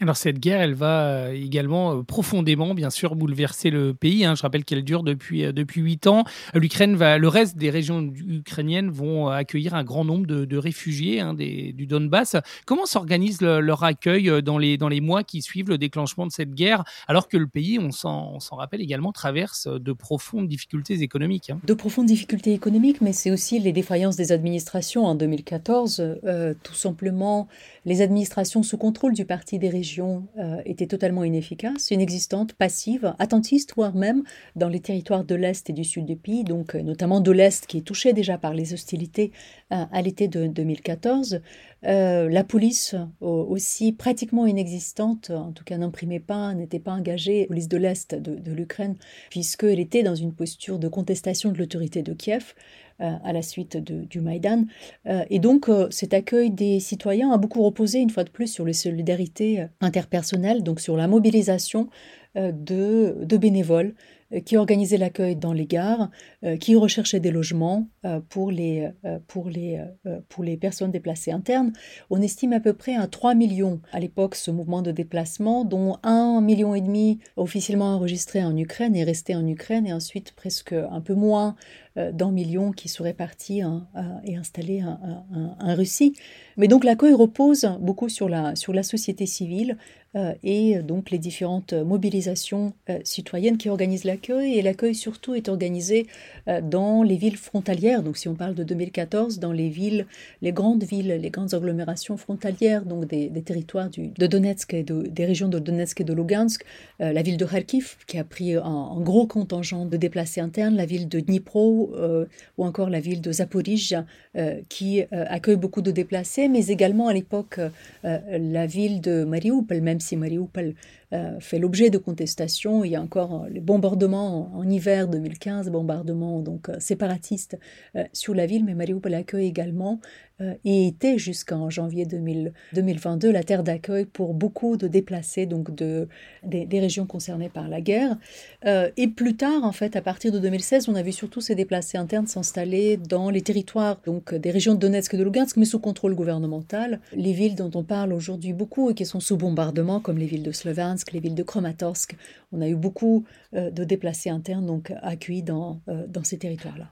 Alors cette guerre, elle va également profondément, bien sûr, bouleverser le pays. Hein. Je rappelle qu'elle dure depuis depuis huit ans. L'Ukraine va, le reste des régions ukrainiennes vont accueillir un grand nombre de, réfugiés hein, du Donbass. Comment s'organise leur accueil dans les dans les mois qui suivent le déclenchement de cette guerre, alors que le pays, on s'en rappelle également, traverse de profondes difficultés économiques. Hein? De profondes difficultés économiques, mais c'est aussi les défaillances des administrations en 2014. Euh, tout simplement, les administrations sous contrôle du Parti des régions euh, étaient totalement inefficaces, inexistantes, passives, attentistes, voire même dans les territoires de l'Est et du Sud du pays, donc euh, notamment de l'Est qui est touché déjà par les hostilités à l'été de 2014. la police aussi pratiquement inexistante, en tout cas n'imprimait pas, n'était pas engagée, police de l'Est de, de l'Ukraine, puisqu'elle était dans une posture de contestation de l'autorité de Kiev. Euh, à la suite du Maïdan. Euh, et donc, euh, cet accueil des citoyens a beaucoup reposé, une fois de plus, sur les solidarités interpersonnelles, donc sur la mobilisation de, de bénévoles qui organisaient l'accueil dans les gares, qui recherchaient des logements pour les, pour, les, pour les personnes déplacées internes. On estime à peu près à 3 millions à l'époque ce mouvement de déplacement, dont 1,5 million et demi officiellement enregistré en Ukraine et resté en Ukraine, et ensuite presque un peu moins euh, d'un million qui seraient partis hein, et installés en, Russie. Mais donc l'accueil repose beaucoup sur la, sur la société civile euh, et donc les différentes mobilisations euh, citoyennes qui organisent l'accueil. Et l'accueil surtout est organisé dans les villes frontalières. Donc si on parle de 2014, dans les villes, les grandes villes, les grandes agglomérations frontalières, donc des, territoires du, de Donetsk et des régions de Donetsk et de Lugansk, la ville de Kharkiv qui a pris un, un, gros contingent de déplacés internes, la ville de Dnipro euh, ou encore la ville de Zaporizhzhia euh, qui euh, accueille beaucoup de déplacés, mais également à l'époque la ville de Mariupol, même si Mariupol fait l'objet de contestations. Il y a encore les bombardements en, hiver 2015, bombardements donc séparatistes sur la ville, mais Mariupol accueille également et était jusqu'en janvier 2022 la terre d'accueil pour beaucoup de déplacés donc de, des, régions concernées par la guerre. et plus tard, en fait, à partir de 2016, on a vu surtout ces déplacés internes s'installer dans les territoires donc des régions de Donetsk et de Lugansk, mais sous contrôle gouvernemental. Les villes dont on parle aujourd'hui beaucoup et qui sont sous bombardement, comme les villes de Sloviansk, les villes de Kramatorsk, on a eu beaucoup euh, de déplacés internes donc accueillis dans, euh, dans ces territoires-là.